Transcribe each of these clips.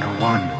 and one.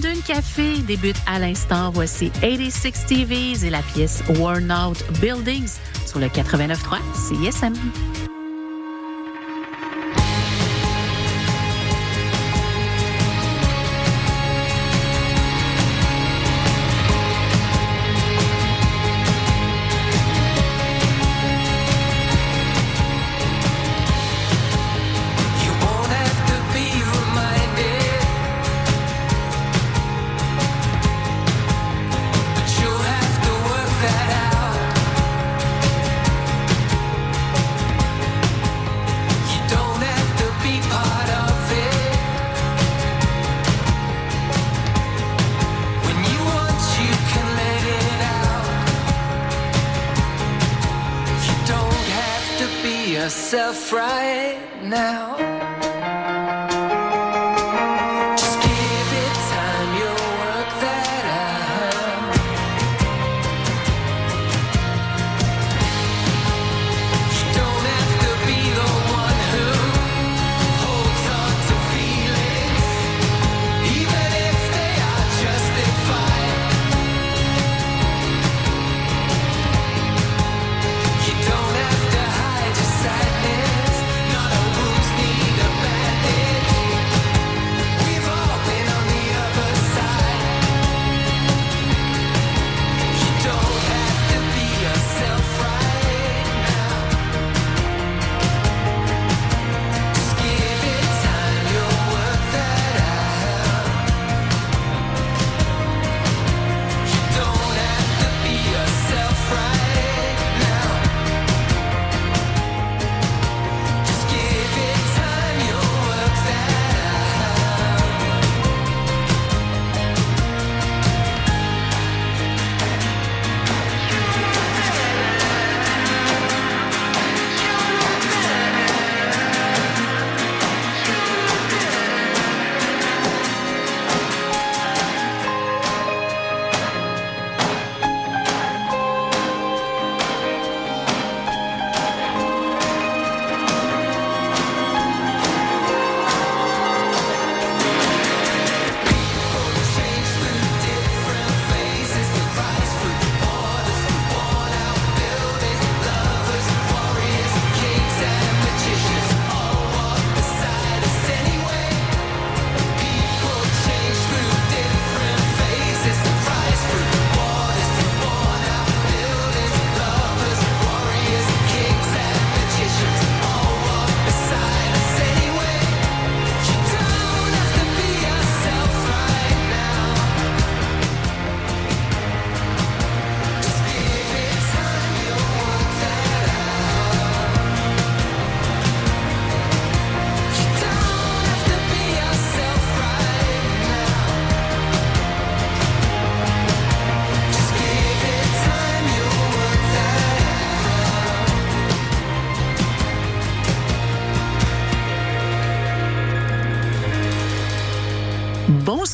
London Café débute à l'instant. Voici 86 TVs et la pièce Worn Out Buildings sur le 89.3 CISM.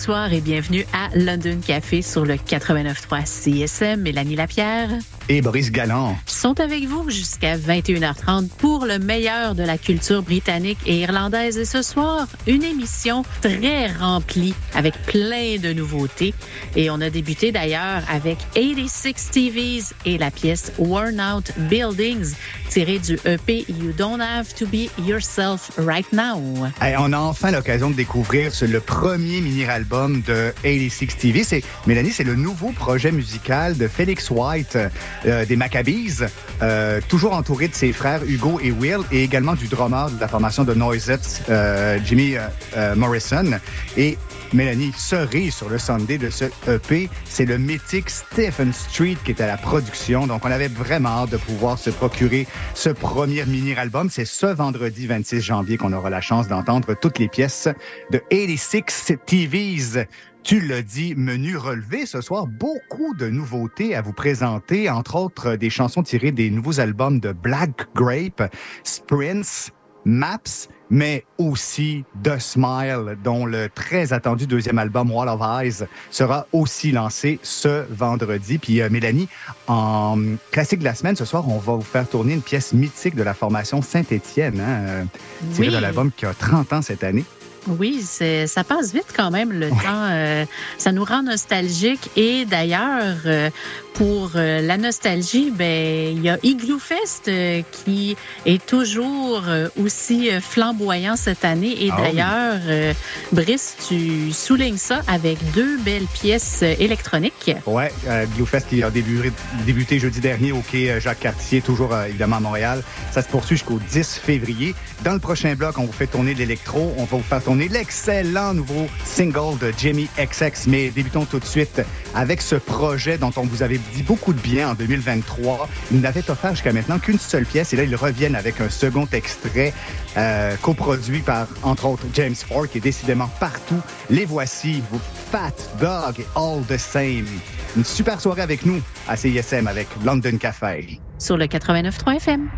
Bonsoir et bienvenue à London Café sur le 89.3 CSM. Mélanie Lapierre Et Boris Galland. sont avec vous jusqu'à 21h30 pour le meilleur de la culture britannique et irlandaise. Et ce soir, une émission très remplie avec plein de nouveautés. Et on a débuté d'ailleurs avec 86 TVs et la pièce Worn Out Buildings tirée du EP You Don't Have to Be Yourself Right Now. On a enfin l'occasion de découvrir le premier mini-album de 86 TV. C'est, Mélanie, c'est le nouveau projet musical de Felix White. euh, des Maccabees, euh, toujours entouré de ses frères Hugo et Will, et également du drummer de la formation de Noisettes, euh, Jimmy euh, Morrison. Mélanie cerise sur le Sunday de ce EP. C'est le mythique Stephen Street qui est à la production. Donc, on avait vraiment hâte de pouvoir se procurer ce premier mini-album. C'est ce vendredi 26 janvier qu'on aura la chance d'entendre toutes les pièces de 86 TVs. Tu l'as dit, menu relevé ce soir, beaucoup de nouveautés à vous présenter, entre autres des chansons tirées des nouveaux albums de Black Grape, Sprints, Maps, mais aussi The Smile, dont le très attendu deuxième album Wall of Eyes sera aussi lancé ce vendredi. Puis euh, Mélanie, en classique de la semaine, ce soir, on va vous faire tourner une pièce mythique de la formation Saint-Étienne, hein, euh, tirée Oui. de l'album qui a 30 ans cette année. Oui, ça passe vite quand même le temps. euh, ça nous rend nostalgique. Et d'ailleurs, euh, pour euh, la nostalgie, ben il y a Igloo Fest euh, qui est toujours euh, aussi flamboyant cette année. Et Ah oui. d'ailleurs, euh, Brice, tu soulignes ça avec deux belles pièces électroniques. Ouais, euh, Bluefest qui a débuté, débuté jeudi dernier au quai euh, Jacques-Cartier, toujours évidemment à Montréal. Ça se poursuit jusqu'au 10 février. Dans le prochain bloc, on vous fait tourner l'électro. On va vous faire tourner l'excellent nouveau single de Jimmy XX. Mais débutons tout de suite avec ce projet dont on vous avait dit beaucoup de bien en 2023. Ils n'avaient offert jusqu'à maintenant qu'une seule pièce et là, ils reviennent avec un second extrait euh, coproduit par, entre autres, James Ford, qui est décidément partout. Les voici, vos Fat Dog et All the Same. Une super soirée avec nous à CISM avec London Café. sur le 89.3 FM.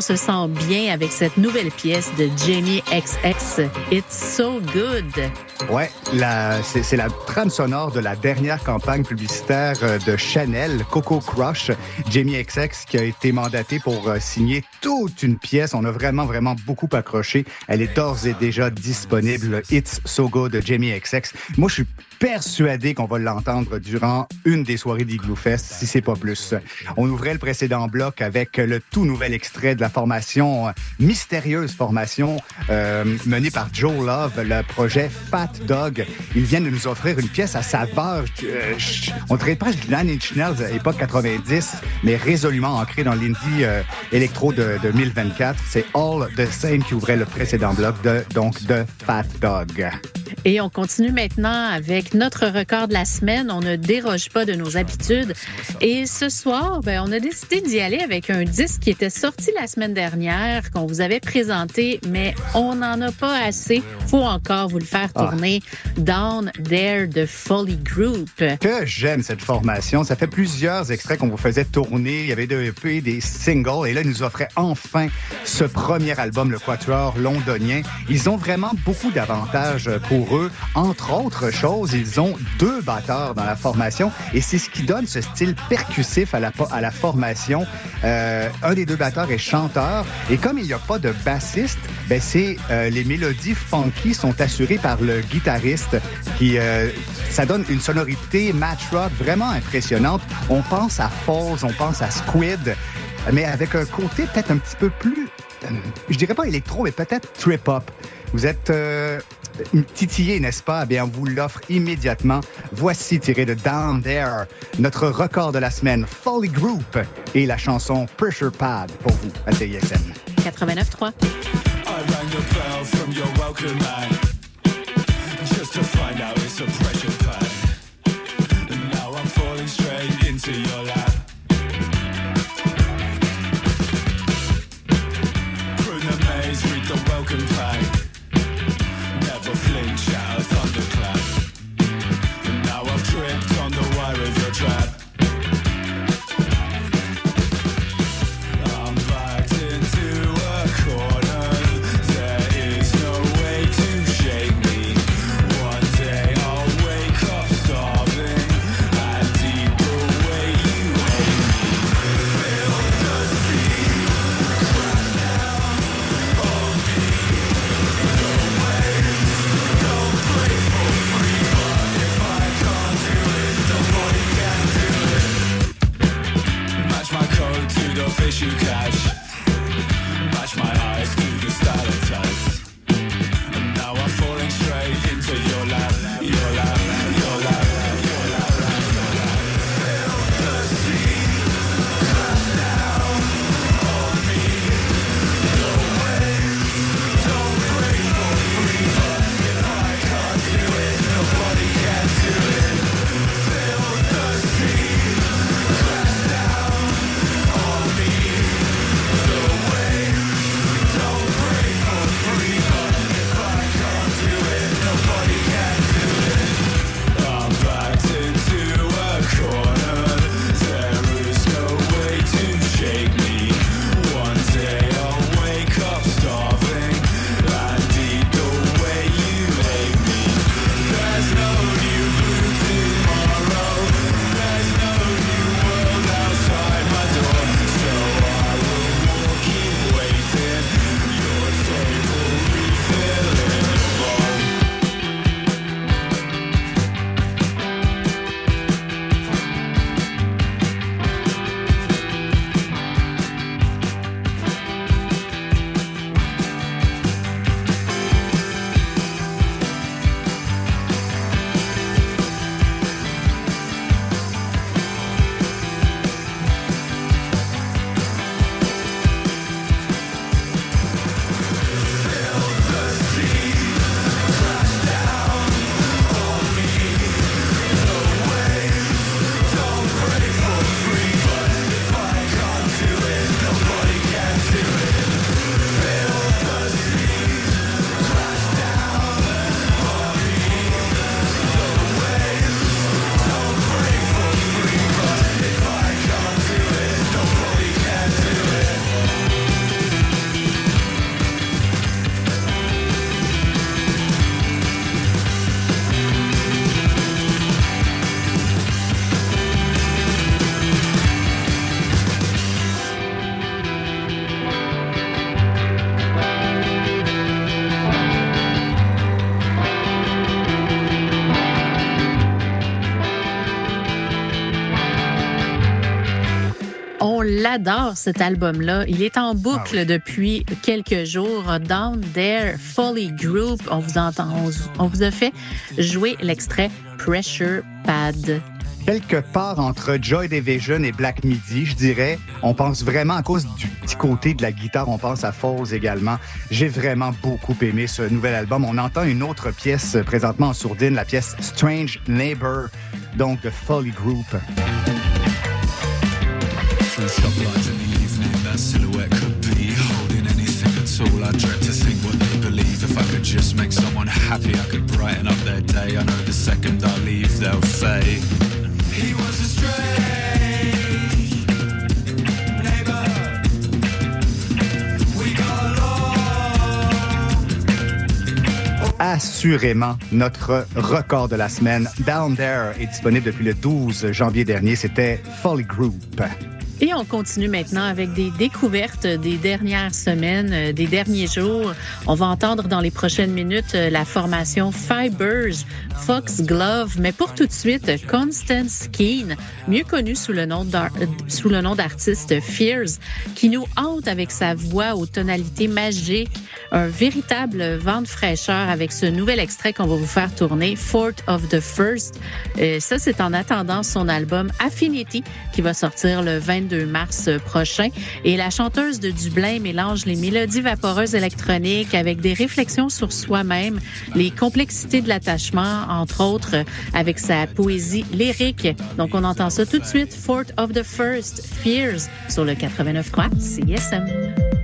On se sent bien avec cette nouvelle pièce de Jamie XX, It's So Good. Ouais, c'est la trame sonore de la dernière campagne publicitaire euh, de Chanel, Coco Crush, Jamie XX, qui a été mandaté pour euh, signer toute une pièce. On a vraiment, vraiment beaucoup accroché. Elle est d'ores et déjà disponible. It's So Good de Jamie XX. Moi, je suis persuadé qu'on va l'entendre durant une des soirées d'Igloo Fest, si c'est pas plus. On ouvrait le précédent bloc avec le tout nouvel extrait de la formation, euh, mystérieuse formation euh, menée par Joe Love, le projet Fat Dog. Ils viennent de nous offrir une pièce à saveur, euh, on dirait presque du Nine Inch Nails époque 90, mais résolument ancré dans l'indie euh, électro de, de 2024. C'est All the Same qui ouvrait le précédent bloc de, donc, de Fat Dog. Et on continue maintenant avec notre record de la semaine. On ne déroge pas de nos habitudes. Et ce soir, ben, on a décidé d'y aller avec un disque qui était sorti la semaine dernière, qu'on vous avait présenté, mais on n'en a pas assez. Faut encore vous le faire Ah. tourner. Down There de Folly Group. que j'aime cette formation. Ça fait plusieurs extraits qu'on vous faisait tourner. Il y avait des EP, des singles. Et là, ils nous offraient enfin ce premier album, le Quatuor londonien. Ils ont vraiment beaucoup d'avantages pour eux. Entre autres choses, ils ont deux batteurs dans la formation. Et c'est ce qui donne ce style percussif à la, à la formation. Euh, un des deux batteurs est chanteur. Et comme il n'y a pas de bassiste, ben c'est euh, les mélodies funky sont assurées par le guitariste qui euh, ça donne une sonorité match rock vraiment impressionnante. On pense à Falls, on pense à Squid, mais avec un côté peut-être un petit peu plus, euh, je dirais pas électro, mais peut-être trip hop. Vous êtes euh, titillé, n'est-ce pas? Eh bien, on vous l'offre immédiatement. Voici tiré de Down There, notre record de la semaine, Folly Group, et la chanson Pressure Pad pour vous à TISM. 89.3. I rang the bell from your welcome mat just to find out J'adore cet album-là. Il est en boucle Ah oui. depuis quelques jours. Down There, Folly Group. On vous entend, on, on vous a fait jouer l'extrait Pressure Pad. quelque part entre Joy Division et Black Midi, je dirais. On pense vraiment à cause du petit côté de la guitare, on pense à Falls également. J'ai vraiment beaucoup aimé ce nouvel album. On entend une autre pièce présentement en sourdine, la pièce Strange Neighbor, donc de Folly Group. Assurément, notre record de la semaine, Down There, est disponible depuis le 12 janvier dernier. C'était Folly Group. Et on continue maintenant avec des découvertes des dernières semaines, euh, des derniers jours. On va entendre dans les prochaines minutes euh, la formation Fibers, Fox Glove, mais pour tout de suite, Constance Keane, mieux connue sous le nom d'artiste Fears, qui nous hante avec sa voix aux tonalités magiques, un véritable vent de fraîcheur avec ce nouvel extrait qu'on va vous faire tourner, Fort of the First. Euh, ça, c'est en attendant son album Affinity qui va sortir le 22 mars prochain. Et la chanteuse de Dublin mélange les mélodies vaporeuses électroniques avec des réflexions sur soi-même, les complexités de l'attachement, entre autres, avec sa poésie lyrique. Donc, on entend ça tout de suite. Fort of the First, Fears, sur le 89.3 CSM.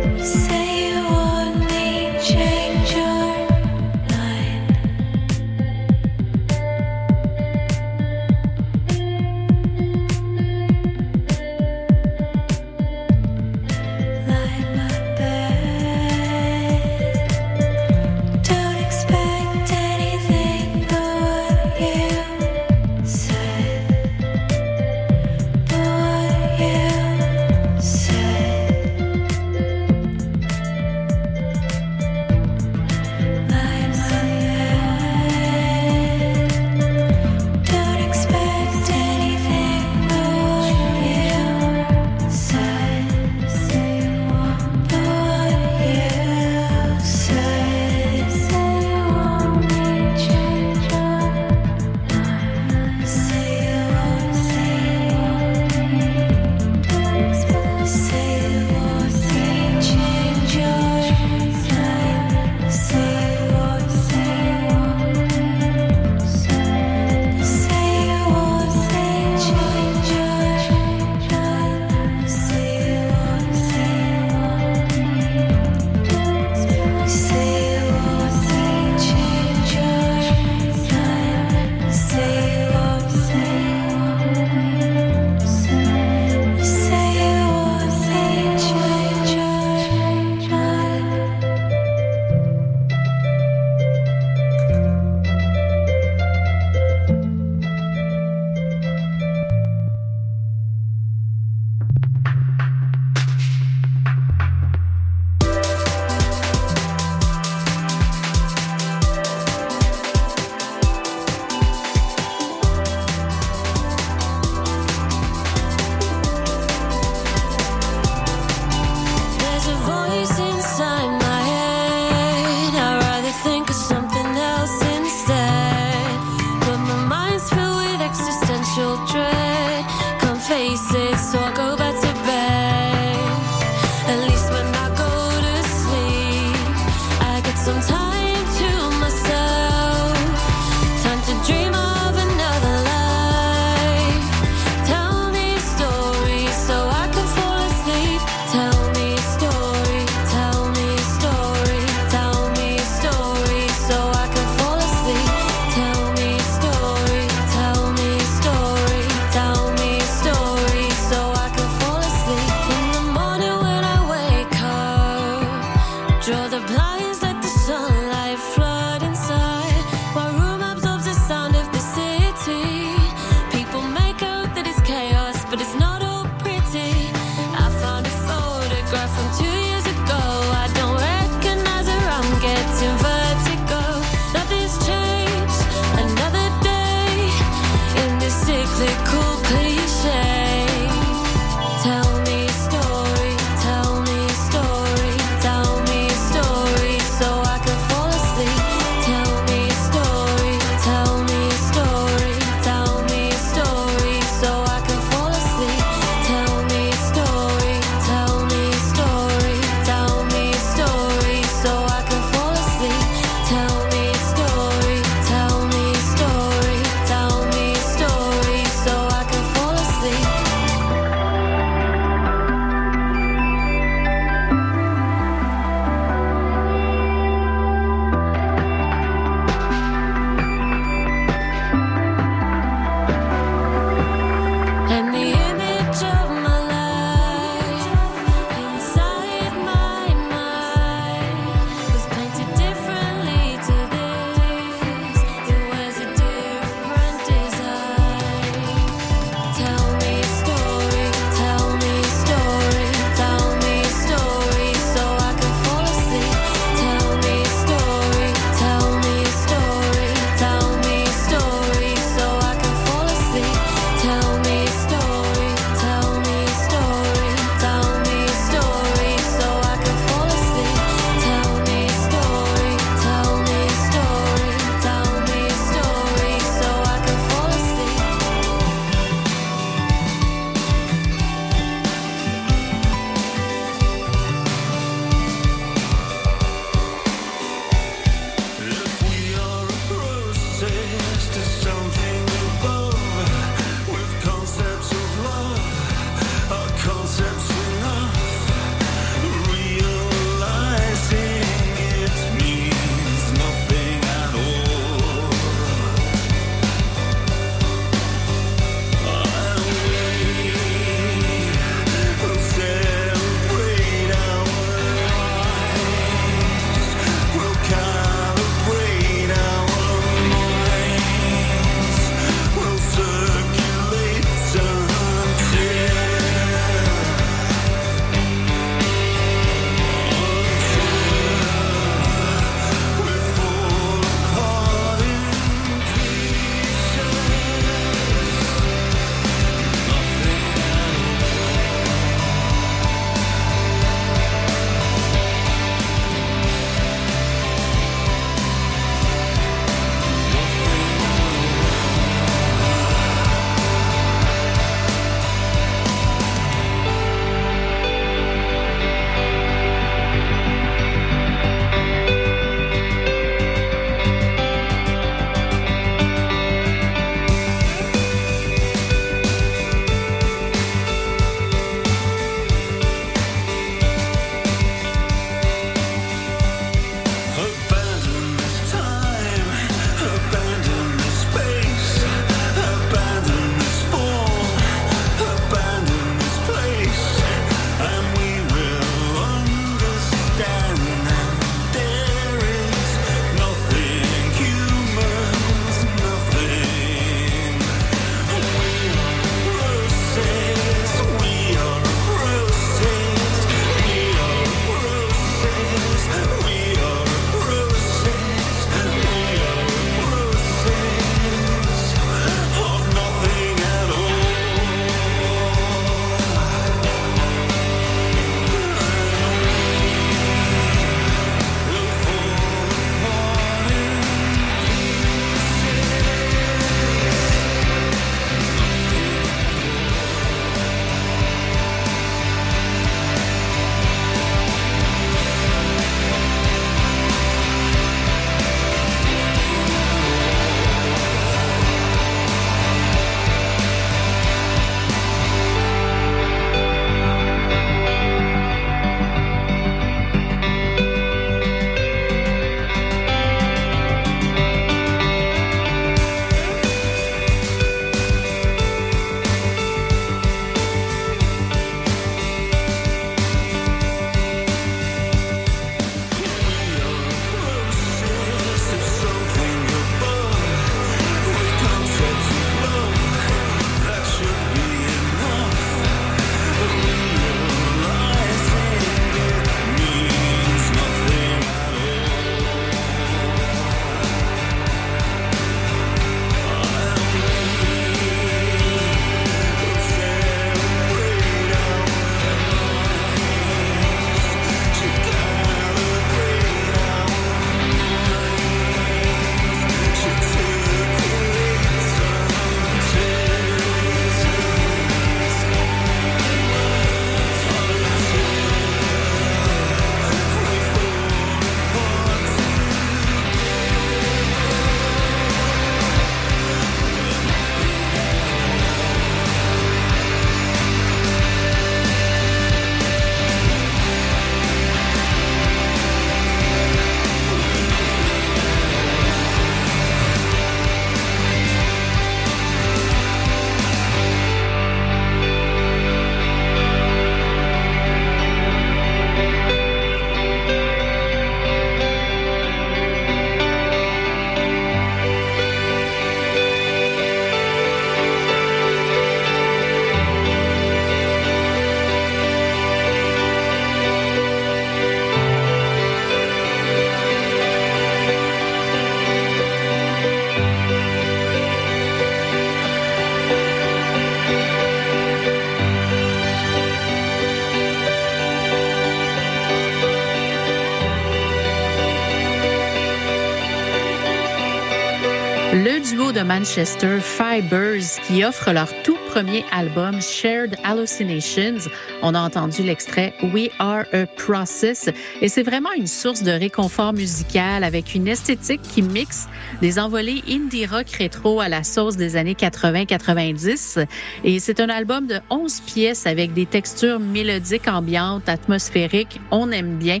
Manchester Fibers qui offre leur tout premier album Shared Hallucinations. On a entendu l'extrait We Are a Process et c'est vraiment une source de réconfort musical avec une esthétique qui mixe des envolées indie rock rétro à la sauce des années 80-90 et c'est un album de 11 pièces avec des textures mélodiques ambiantes, atmosphériques. On aime bien.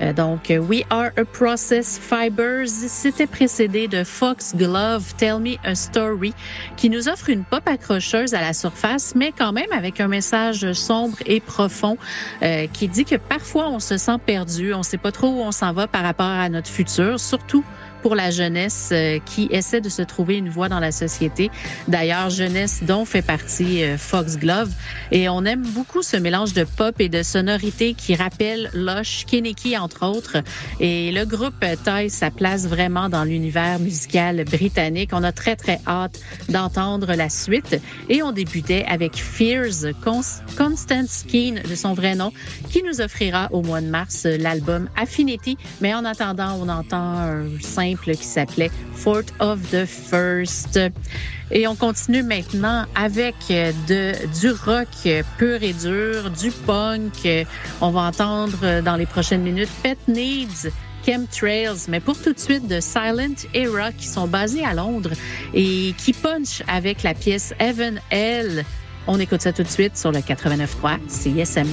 Euh, donc We Are a Process Fibers, c'était précédé de Fox Glove Tell Me a Story, qui nous offre une pop accrocheuse à la surface, mais quand même avec un message sombre et profond euh, qui dit que parfois on se sent perdu, on ne sait pas trop où on s'en va par rapport à notre futur, surtout pour la jeunesse euh, qui essaie de se trouver une voie dans la société. D'ailleurs, jeunesse dont fait partie euh, Foxglove. Et on aime beaucoup ce mélange de pop et de sonorité qui rappelle Lush, Kinnicky, entre autres. Et le groupe taille sa place vraiment dans l'univers musical britannique. On a très, très hâte d'entendre la suite. Et on débutait avec Fears, Cons- Constance Keane, de son vrai nom, qui nous offrira au mois de mars euh, l'album Affinity. Mais en attendant, on entend un simple qui s'appelait Fort of the First. Et on continue maintenant avec euh, de, du rock pur et dur, du punk. On va entendre euh, dans les prochaines minutes Pet Needs. Chemtrails, mais pour tout de suite de Silent Era qui sont basés à Londres et qui punch avec la pièce Evan L. On écoute ça tout de suite sur le 89.3 CSM.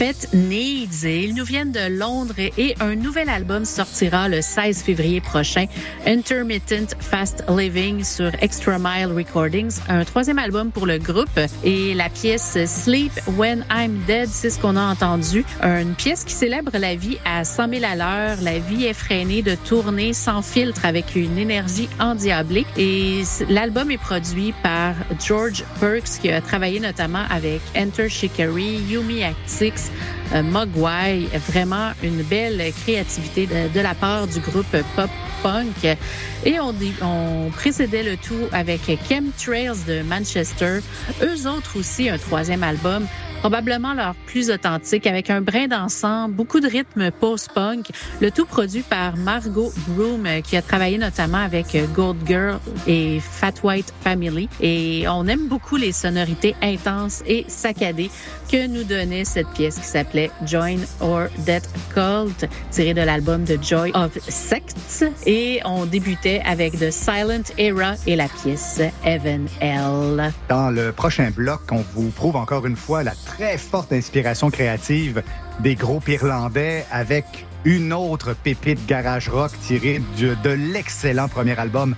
Pet Needs. Ils nous viennent de Londres et un nouvel album sortira le 16 février prochain, Intermittent Fast Living sur Extra Mile Recordings, un troisième album pour le groupe. Et la pièce Sleep When I'm Dead, c'est ce qu'on a entendu. Une pièce qui célèbre la vie à 100 000 à l'heure, la vie effrénée de tourner sans filtre avec une énergie endiablée. Et l'album est produit par George Perks qui a travaillé notamment avec Enter Shikari, Yumi Actix, Mogwai. Vraiment une belle créativité de, la part du groupe pop punk. Et on, précédait le tout avec Chemtrails de Manchester. Eux autres aussi, un troisième album probablement leur plus authentique, avec un brin d'ensemble, beaucoup de rythme post-punk, le tout produit par Margot Broom, euh, qui a travaillé notamment avec euh, Gold Girl et Fat White Family. Et on aime beaucoup les sonorités intenses et saccadées que nous donnait cette pièce qui s'appelait Join or Death Cult, tirée de l'album de Joy of Sects. Et on débutait avec The Silent Era et la pièce Evan L. Dans le prochain bloc, on vous prouve encore une fois la très forte inspiration créative des groupes irlandais avec une autre pépite garage rock tirée de, de l'excellent premier album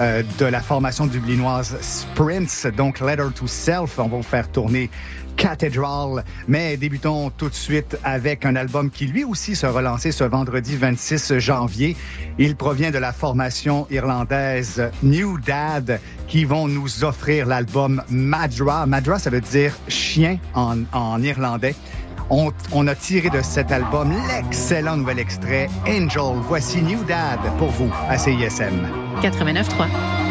euh, de la formation dublinoise Sprints, donc Letter to Self. On va vous faire tourner Cathedral, mais débutons tout de suite avec un album qui lui aussi sera lancé ce vendredi 26 janvier. Il provient de la formation irlandaise New Dad qui vont nous offrir l'album Madra. Madra, ça veut dire chien en, en irlandais. On, on a tiré de cet album l'excellent nouvel extrait Angel. Voici New Dad pour vous à CISM. 89.3.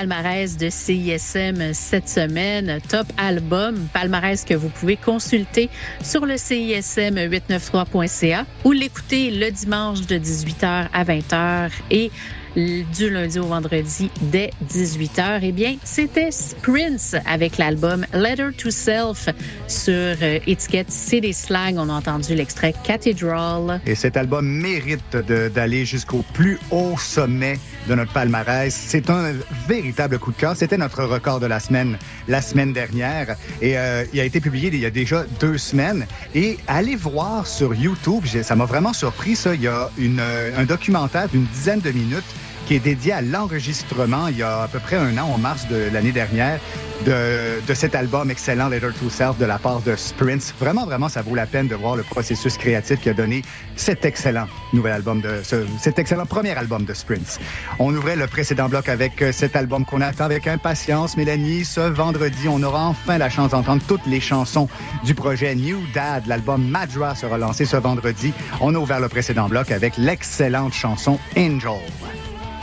palmarès de CISM cette semaine, top album, palmarès que vous pouvez consulter sur le CISM893.ca ou l'écouter le dimanche de 18h à 20h et du lundi au vendredi dès 18h. Eh bien, c'était Prince avec l'album Letter to Self sur euh, étiquette CD Slang. On a entendu l'extrait Cathedral. Et cet album mérite d'aller jusqu'au plus haut sommet de notre palmarès. C'est un véritable coup de cœur. C'était notre record de la semaine, la semaine dernière. Et euh, il a été publié il y a déjà deux semaines. Et allez voir sur YouTube, ça m'a vraiment surpris ça. Il y a une, euh, un documentaire d'une dizaine de minutes qui est dédié à l'enregistrement il y a à peu près un an, en mars de l'année dernière, de, cet album excellent Letter to Self de la part de Sprints. Vraiment, vraiment, ça vaut la peine de voir le processus créatif qui a donné cet excellent nouvel album de ce, cet excellent premier album de Sprints. On ouvrait le précédent bloc avec euh, cet album qu'on attend avec impatience. Mélanie, ce vendredi, on aura enfin la chance d'entendre toutes les chansons du projet New Dad. L'album Madra sera lancé ce vendredi. On a ouvert le précédent bloc avec l'excellente chanson Angel.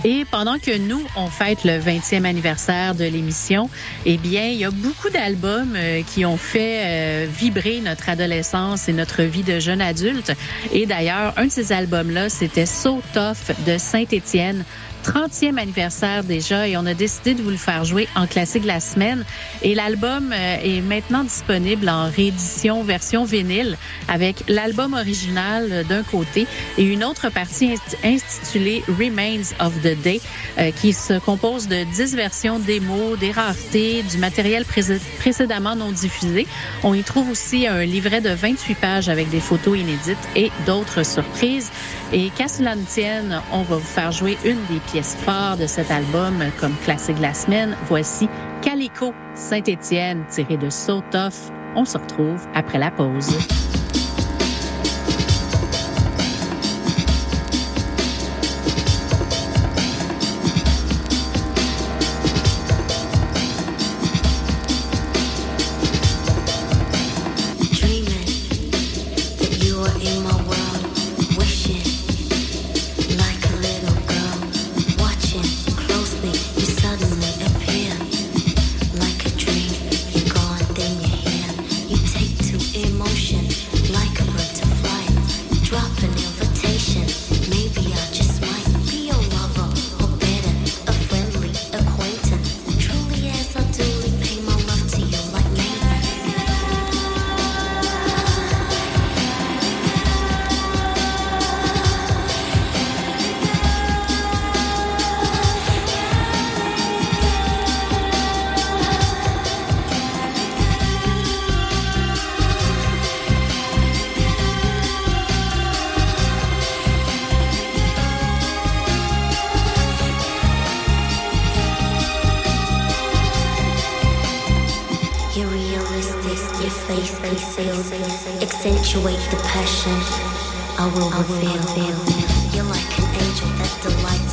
Et pendant que nous, on fête le 20e anniversaire de l'émission, eh bien, il y a beaucoup d'albums euh, qui ont fait euh, vibrer notre adolescence et notre vie de jeune adulte. Et d'ailleurs, un de ces albums-là, c'était So Tough de Saint-Étienne. 30e anniversaire déjà et on a décidé de vous le faire jouer en classique de la semaine. Et l'album euh, est maintenant disponible en réédition version vinyle avec l'album original euh, d'un côté et une autre partie intitulée Remains of the Day euh, qui se compose de 10 versions démos, des raretés, du matériel pré- précédemment non diffusé. On y trouve aussi un livret de 28 pages avec des photos inédites et d'autres surprises. Et qu'à cela ne tienne, on va vous faire jouer une des pièces phares de cet album comme classique de la semaine. Voici Calico Saint-Étienne tiré de So Tough. On se retrouve après la pause. The passion. I will reveal. You're like an angel that delights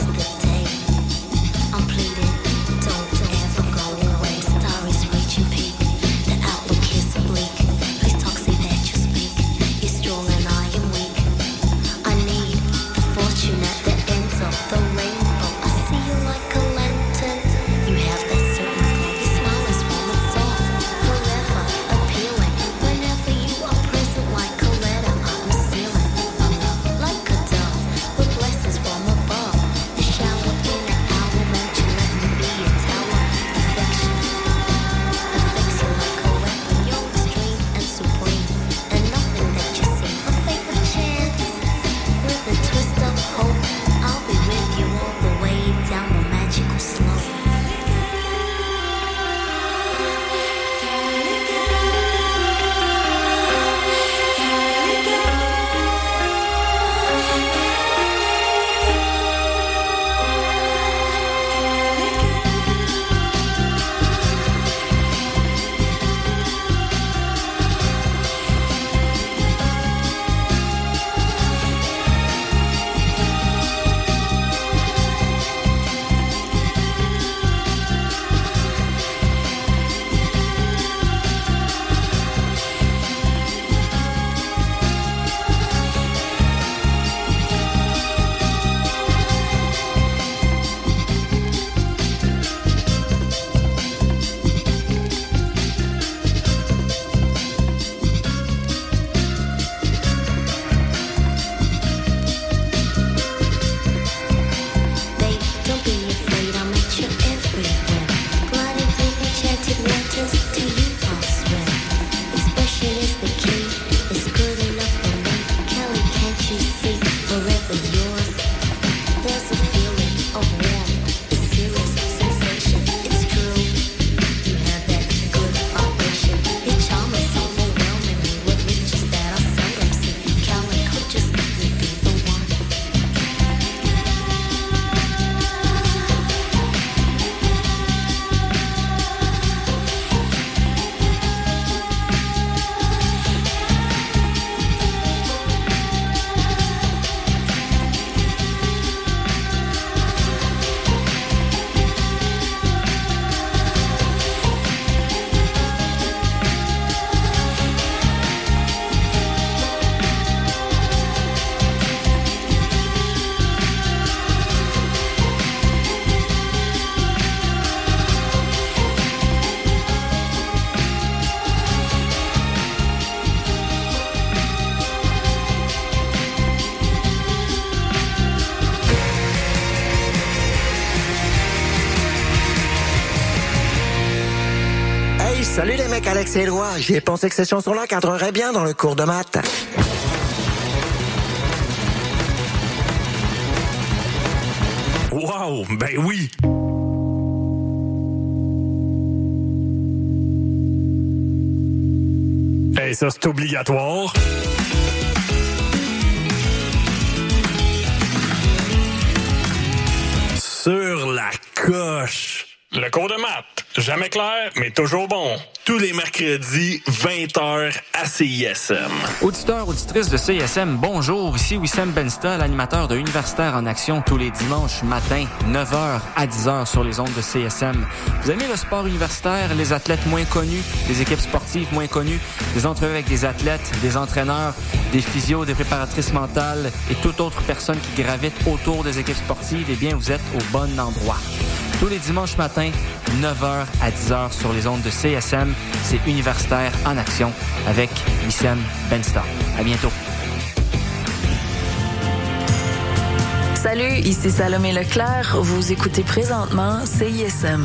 mecs, Alex et. J'ai pensé que cette chanson-là cadrerait bien dans le cours de maths. Wow, ben oui. Hey, ça c'est obligatoire. Sur la coche. Le cours de maths, jamais clair, mais toujours bon. Tous les mercredis, 20h à CISM. Auditeurs, auditrices de CISM, bonjour. Ici Wissam Bensta, l'animateur de Universitaire en Action tous les dimanches matin, 9h à 10h sur les ondes de CSM. Vous aimez le sport universitaire, les athlètes moins connus, les équipes sportives moins connues, des entrevues avec des athlètes, des entraîneurs, des physios, des préparatrices mentales et toute autre personne qui gravite autour des équipes sportives, eh bien, vous êtes au bon endroit. Tous les dimanches matins, 9h à 10h sur les ondes de CSM, c'est Universitaire en Action avec Wissam Benstar. À bientôt. Salut, ici Salomé Leclerc. Vous écoutez présentement CISM.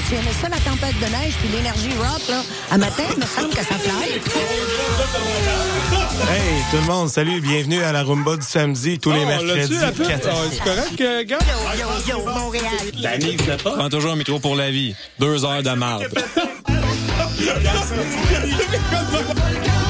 As-tu aimé ça, la tempête de neige puis l'énergie rock, là? À matin, il me semble que ça fly. Hey, tout le monde, salut, bienvenue à la rumba du samedi, tous les Oh, mercredis. Ah, c'est correct, euh, gars? Yo, yo, Montréal. La de pas. Prends toujours un métro pour la vie. Deux heures de marde.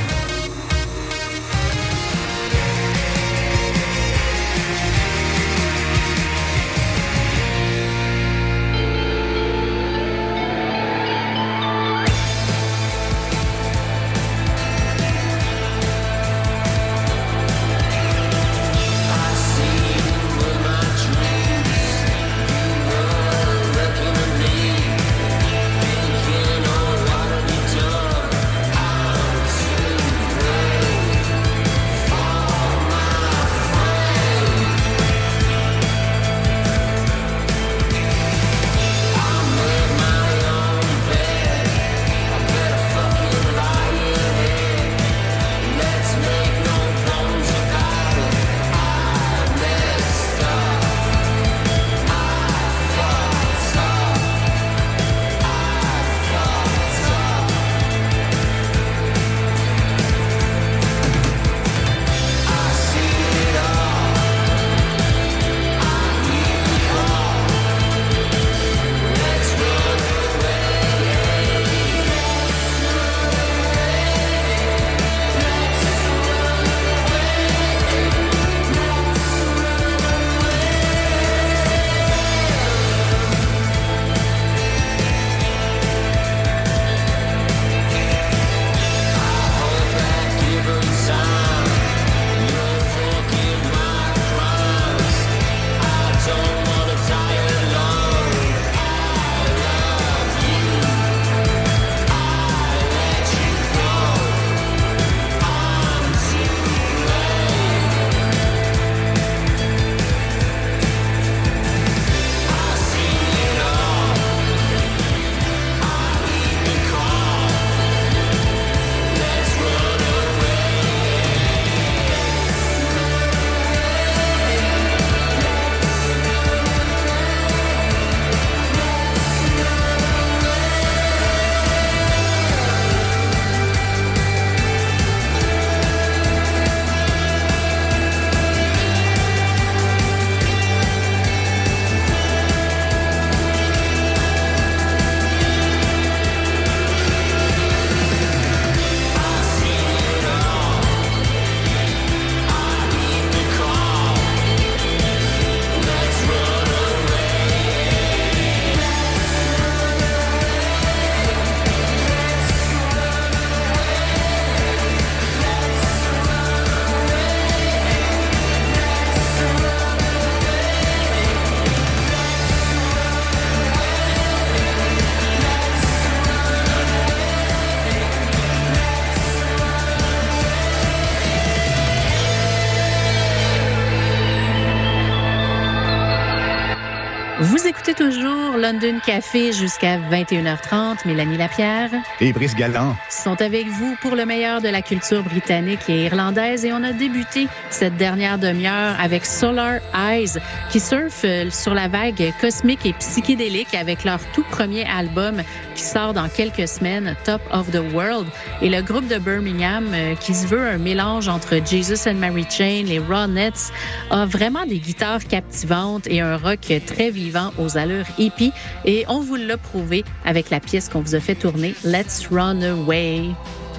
London Café jusqu'à 21h30. Mélanie Lapierre Et Brice Galland. sont avec vous pour le meilleur de la culture britannique et irlandaise. Et on a débuté cette dernière demi-heure avec Solar Eyes, qui surfent euh, sur la vague cosmique et psychédélique avec leur tout premier album qui sort dans quelques semaines, Top of the World. Et le groupe de Birmingham, euh, qui se veut un mélange entre Jesus and Mary Chain, les Ronettes, a vraiment des guitares captivantes et un rock très vivant aux allures hippies. Et on vous l'a prouvé avec la pièce qu'on vous a fait tourner, Let's Run Away.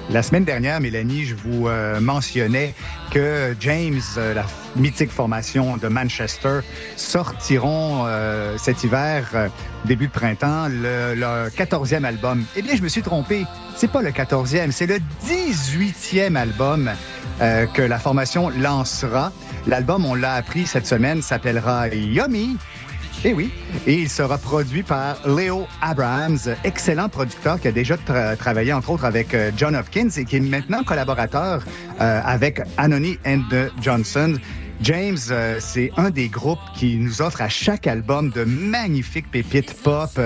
La semaine dernière, Mélanie, je vous euh, mentionnais que James, euh, la mythique formation de Manchester, sortiront euh, cet hiver, début de printemps, le, leur 14e album. Eh bien, je me suis trompé. C'est pas le 14e, c'est le 18e album que la formation lancera. L'album, on l'a appris cette semaine, s'appellera Yummy. Eh oui, et il sera produit par Leo Abrams, excellent producteur qui a déjà tra- travaillé entre autres avec euh, John Hopkins et qui est maintenant collaborateur euh, avec Anony and Johnson. James, euh, c'est un des groupes qui nous offre à chaque album de magnifiques pépites pop.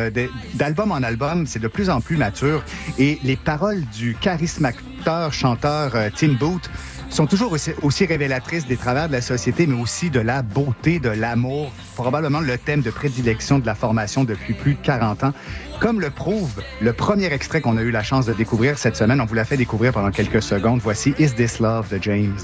D'album en album, c'est de plus en plus mature. Et les paroles du charismateur chanteur Tim Booth sont toujours aussi, révélatrices des travers de la société, mais aussi de la beauté, de l'amour, probablement le thème de prédilection de la formation depuis plus de 40 ans. Comme le prouve le premier extrait qu'on a eu la chance de découvrir cette semaine, on vous l'a fait découvrir pendant quelques secondes. Voici Is This Love de James.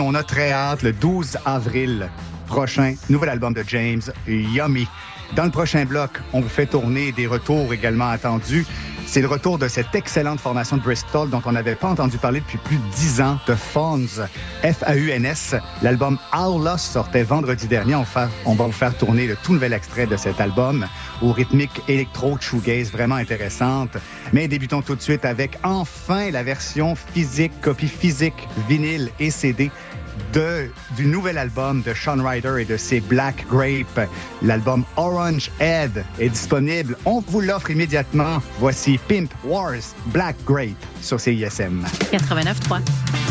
On a très hâte le 12 avril prochain, nouvel album de James, Yummy. Dans le prochain bloc, on vous fait tourner des retours également attendus. C'est le retour de cette excellente formation de Bristol dont on n'avait pas entendu parler depuis plus de 10 ans, de Fauns, F-A-U-N-S. L'album Our Lost sortait vendredi dernier. On, va vous faire tourner le tout nouvel extrait de cet album aux rythmiques électro-shoegaze vraiment intéressantes. Mais débutons tout de suite avec enfin la version physique, copie physique, vinyle et CD du nouvel album de Sean Ryder et de ses Black Grape. L'album Orange Head est disponible. On vous l'offre immédiatement. Voici Pimp Wars Black Grape sur CISM. 89.3.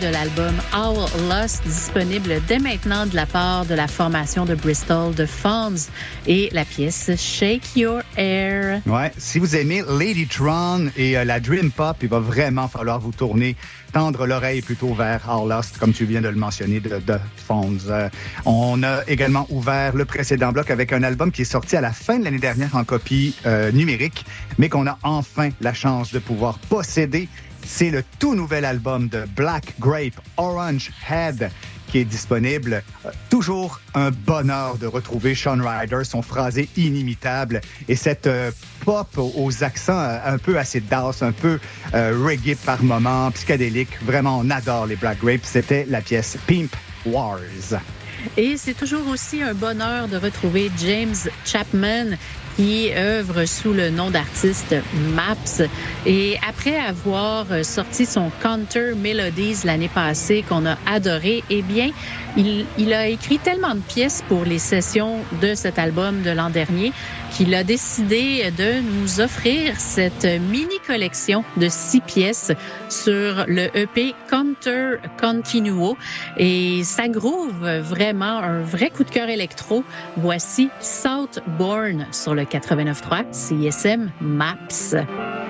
de l'album All Lost disponibles dès maintenant de la part de la formation de Bristol de Fonz et la pièce Shake Your Air. Ouais, si vous aimez Lady Tron et euh, la Dream Pop, il va vraiment falloir vous tourner, tendre l'oreille plutôt vers All Lost, comme tu viens de le mentionner, de, de. Euh, on a également ouvert le précédent bloc avec un album qui est sorti à la fin de l'année dernière en copie euh, numérique, mais qu'on a enfin la chance de pouvoir posséder. C'est le tout nouvel album de Black Grape Orange Head qui est disponible. Euh, toujours un bonheur de retrouver Sean Ryder, son phrasé inimitable et cette euh, pop aux, accents euh, un peu assez dense, un peu reggae par moment, psychédélique. Vraiment, on adore les Black Grapes. C'était la pièce Pimp Wars. Et c'est toujours aussi un bonheur de retrouver James Chapman qui œuvre sous le nom d'artiste Maps. Et après avoir sorti son Counter Melodies l'année passée qu'on a adoré, eh bien, il, il a écrit tellement de pièces pour les sessions de cet album de l'an dernier qu'il a décidé de nous offrir cette mini collection de six pièces sur le EP Counter Continuo. Et ça groove vraiment un vrai coup de cœur électro. Voici Southbourne sur le 89.3 CSM Maps.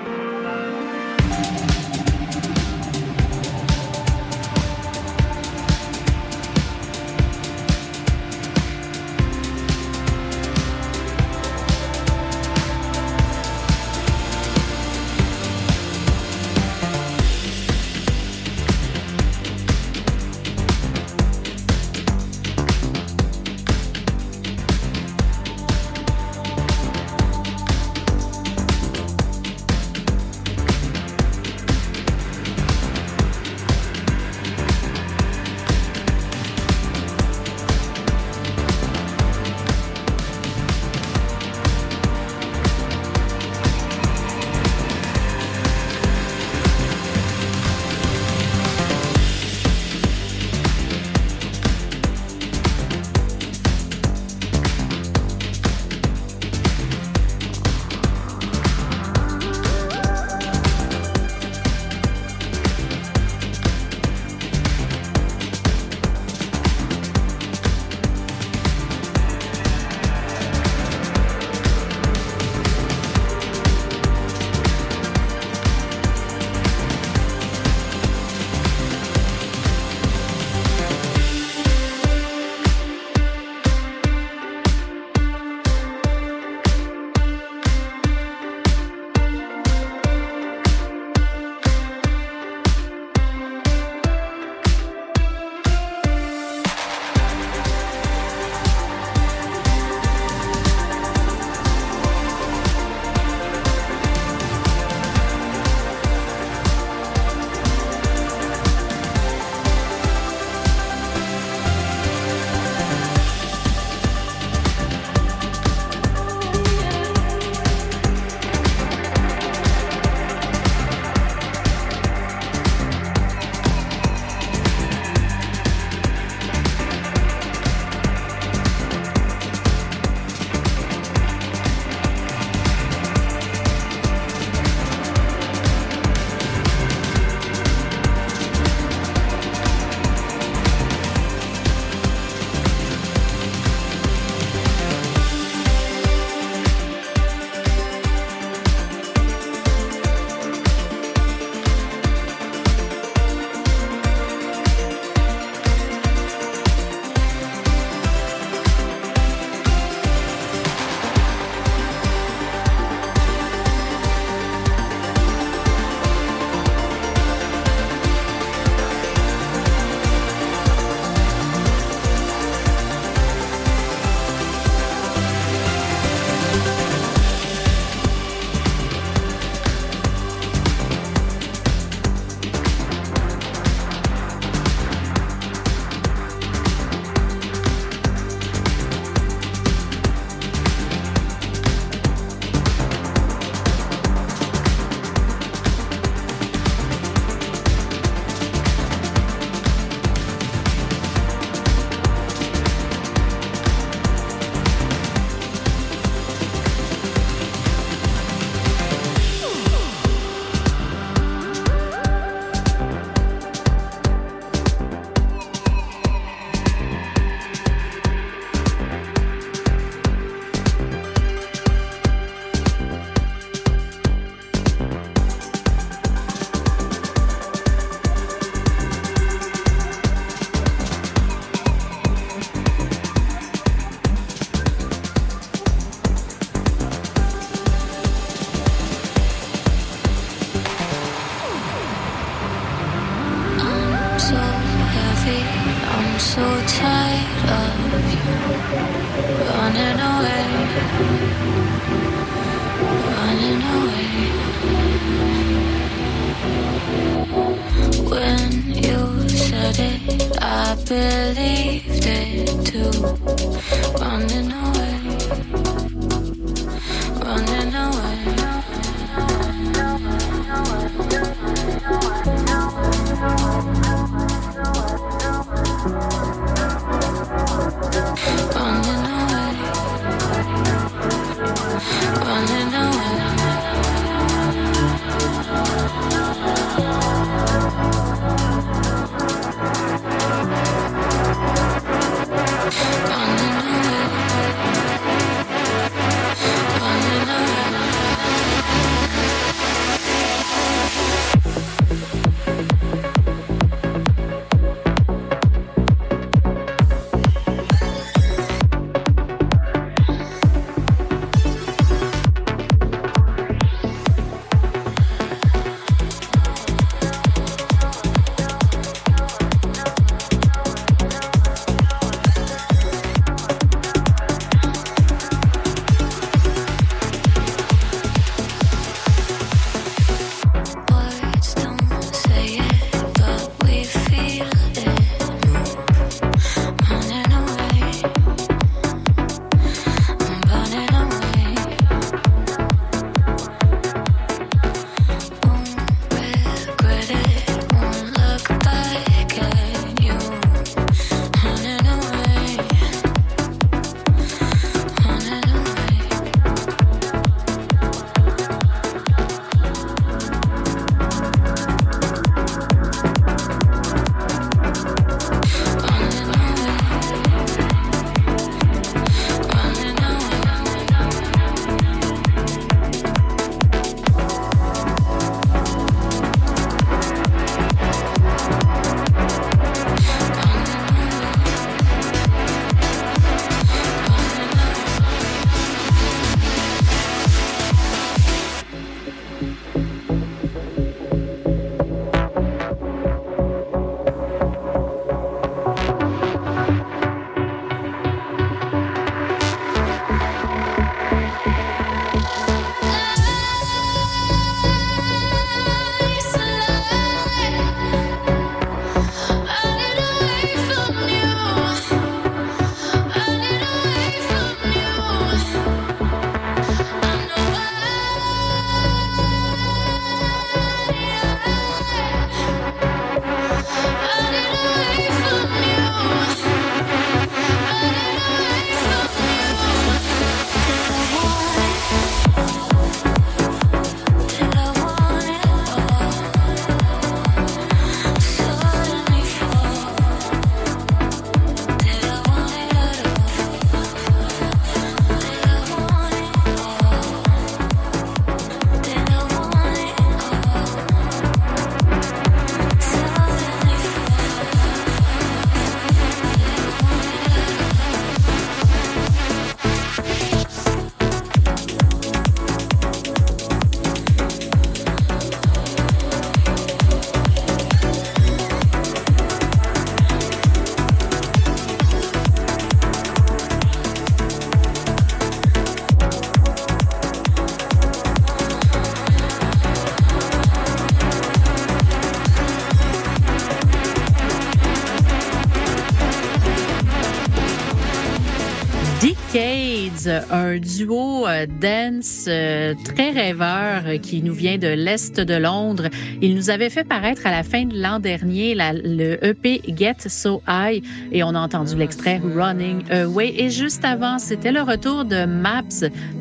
Un duo euh, dance euh, très rêveur euh, qui nous vient de l'Est de Londres. Il nous avait fait paraître à la fin de l'an dernier la- le EP Get So High et on a entendu l'extrait Running Away. Et juste avant, c'était le retour de Maps.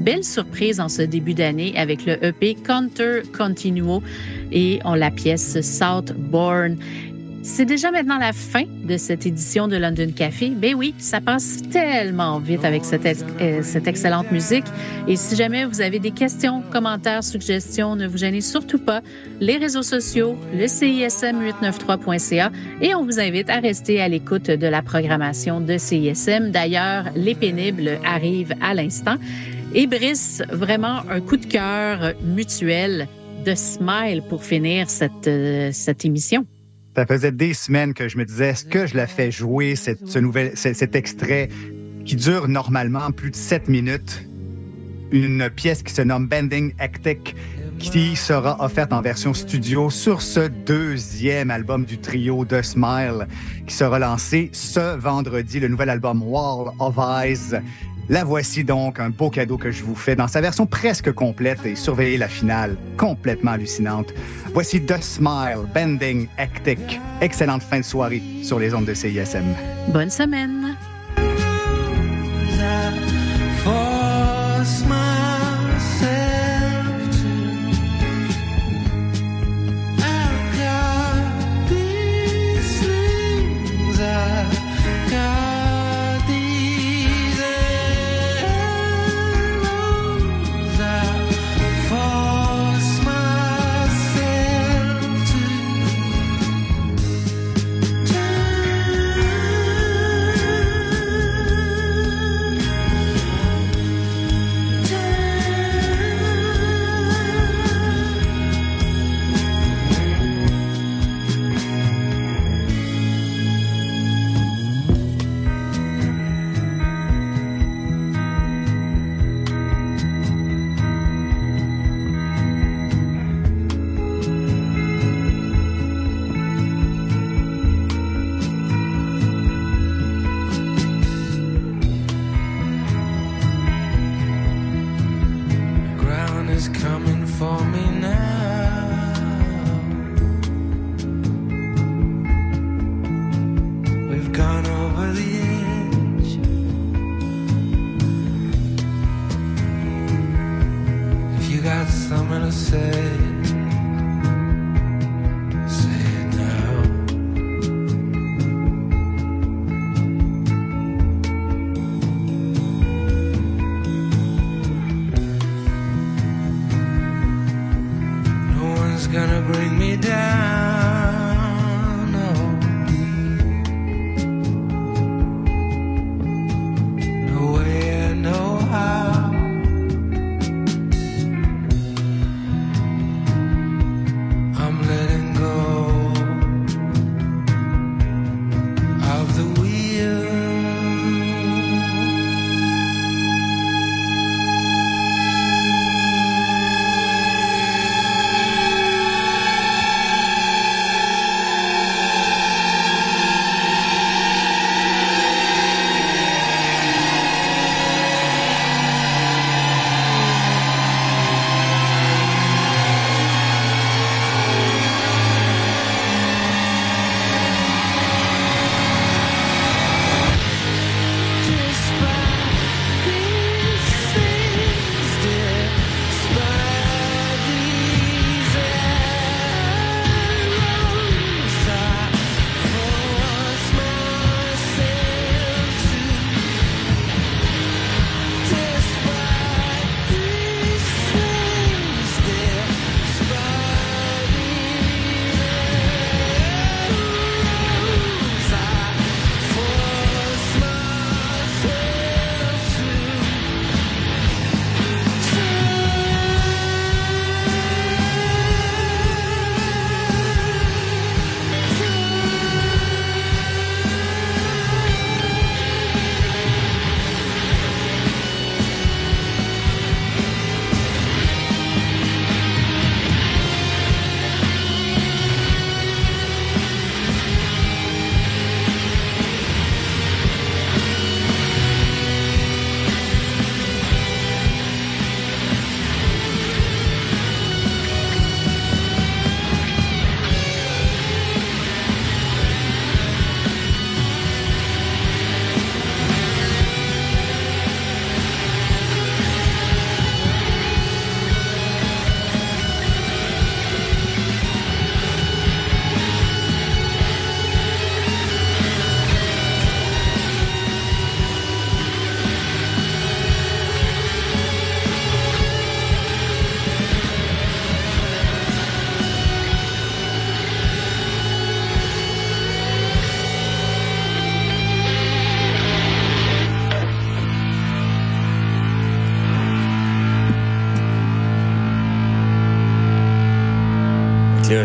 Belle surprise en ce début d'année avec le EP Counter Continuo et on la pièce Southbourne. C'est déjà maintenant la fin de cette édition de London Café. Ben oui, ça passe tellement vite avec euh, cette excellente musique. Et si jamais vous avez des questions, commentaires, suggestions, ne vous gênez surtout pas. Les réseaux sociaux, le CISM893.ca et on vous invite à rester à l'écoute de la programmation de CISM. D'ailleurs, les pénibles arrivent à l'instant. Et Brice, vraiment un coup de cœur mutuel de Smile pour finir cette, euh, cette émission. Ça faisait des semaines que je me disais, est-ce que je la fais jouer, cette, ce nouvel, ce- cet extrait qui dure normalement plus de sept minutes? une pièce qui se nomme Bending Hectic qui sera offerte en version studio sur ce deuxième album du trio de Smile qui sera lancé ce vendredi, le nouvel album Wall of Eyes. La voici donc, un beau cadeau que je vous fais dans sa version presque complète et surveillez la finale, complètement hallucinante. Voici The Smile, Bending Hectic. Excellente fin de soirée sur les ondes de CISM. Bonne semaine.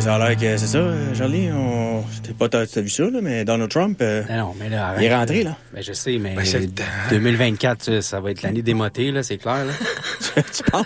Ça a l'air que c'est ça, Charlie. On... pas, t'as vu ça, là, mais Donald Trump, euh, Ben non, mais là, il est rentré, là. Ben, je sais, mais Ben, c'est le temps. 2024, ça, ça va être l'année démotée, là, c'est clair, là. tu penses?